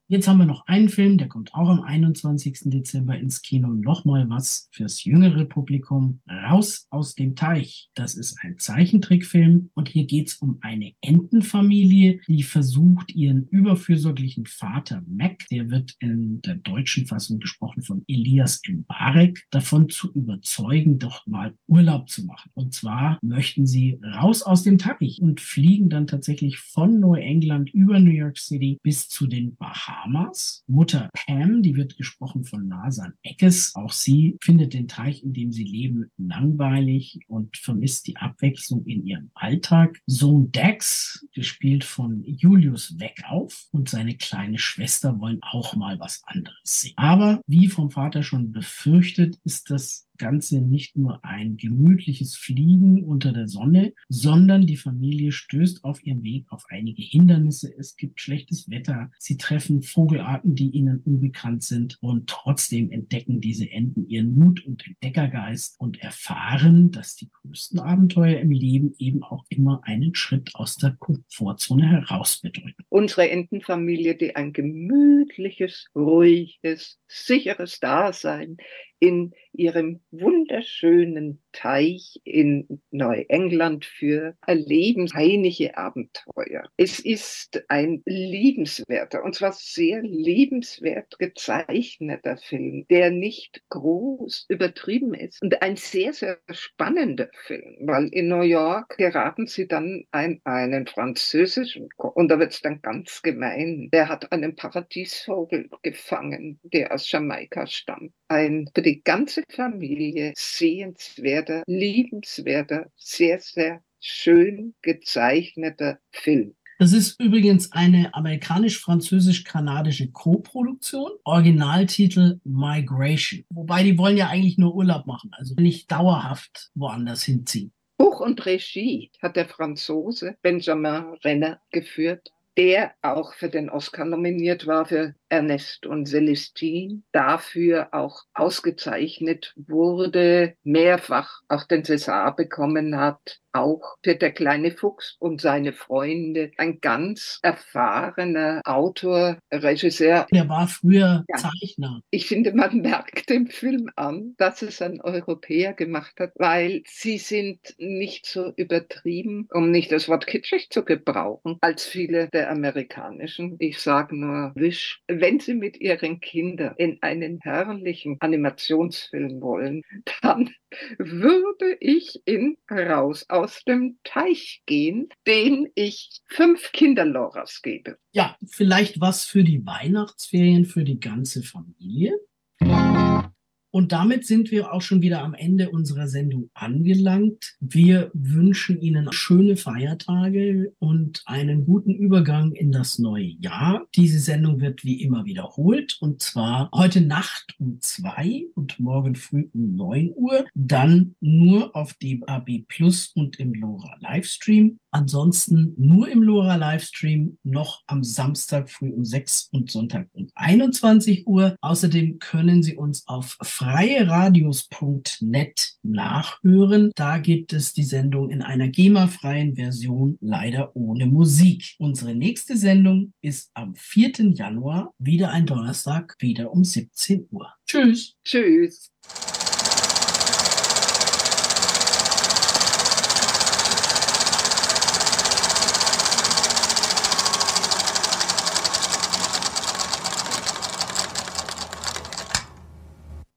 Jetzt haben wir noch einen Film, der kommt auch am 21. Dezember ins Kino. Nochmal was fürs jüngere Publikum. Raus aus dem Teich. Das ist ein Zeichentrickfilm und hier geht es um eine Entenfamilie, die versucht, ihren überfürsorglichen Vater Mac, der wird in der deutschen Fassung gesprochen von Elias Mbarek, davon zu überzeugen, doch mal Urlaub zu machen. Und zwar möchten sie raus aus dem Teich und fliegen dann tatsächlich von Neuengland über New York City bis zu den Bahamas. Bahamas. Mutter Pam, die wird gesprochen von Nasan Eckes. Auch sie findet den Teich, in dem sie leben, langweilig und vermisst die Abwechslung in ihrem Alltag. Sohn Dex, gespielt von Julius Weckauf und seine kleine Schwester wollen auch mal was anderes sehen. Aber wie vom Vater schon befürchtet, ist das Ganze nicht nur ein gemütliches Fliegen unter der Sonne, sondern die Familie stößt auf ihrem Weg auf einige Hindernisse. Es gibt schlechtes Wetter. Sie treffen Vogelarten, die ihnen unbekannt sind und trotzdem entdecken diese Enten ihren Mut und Entdeckergeist und erfahren, dass die größten Abenteuer im Leben eben auch immer einen Schritt aus der Komfortzone heraus bedeuten. Unsere Entenfamilie, die ein gemütliches, ruhiges, sicheres Dasein in ihrem wunderschönen Teich in Neuengland für erleben einige Abenteuer. Es ist ein liebenswerter, und zwar sehr liebenswert gezeichneter Film, der nicht groß übertrieben ist und ein sehr, sehr spannender Film, weil in New York geraten sie dann in einen französischen, und da wird es dann ganz gemein, der hat einen Paradiesvogel gefangen, der aus Jamaika stammt. Ein für die ganze Familie sehenswerter, liebenswerter, sehr, sehr schön gezeichneter Film. Das ist übrigens eine amerikanisch-französisch-kanadische Co-Produktion. Originaltitel Migration. Wobei die wollen ja eigentlich nur Urlaub machen, also nicht dauerhaft woanders hinziehen. Buch und Regie hat der Franzose Benjamin Renner geführt, der auch für den Oscar nominiert war für Ernest und Celestine dafür auch ausgezeichnet wurde, mehrfach auch den César bekommen hat, auch für der kleine Fuchs und seine Freunde, ein ganz erfahrener Autor, Regisseur. Der war früher ja. Zeichner. Ich finde, man merkt dem Film an, dass es ein Europäer gemacht hat, weil sie sind nicht so übertrieben, um nicht das Wort kitschig zu gebrauchen, als viele der amerikanischen. Ich sage nur Wish wenn Sie mit Ihren Kindern in einen herrlichen Animationsfilm wollen, dann würde ich in Raus aus dem Teich gehen, den ich fünf Kinderloras gebe. Ja, vielleicht was für die Weihnachtsferien für die ganze Familie. Und damit sind wir auch schon wieder am Ende unserer Sendung angelangt. Wir wünschen Ihnen schöne Feiertage und einen guten Übergang in das neue Jahr. Diese Sendung wird wie immer wiederholt und zwar heute Nacht um zwei und morgen früh um neun Uhr. Dann nur auf DAB Plus und im LoRa Livestream. Ansonsten nur im LoRa Livestream noch am Samstag früh um 6 und Sonntag um 21 Uhr. Außerdem können Sie uns auf freieradios.net nachhören. Da gibt es die Sendung in einer GEMA-freien Version, leider ohne Musik. Unsere nächste Sendung ist am 4. Januar, wieder ein Donnerstag, wieder um 17 Uhr. Tschüss. Tschüss.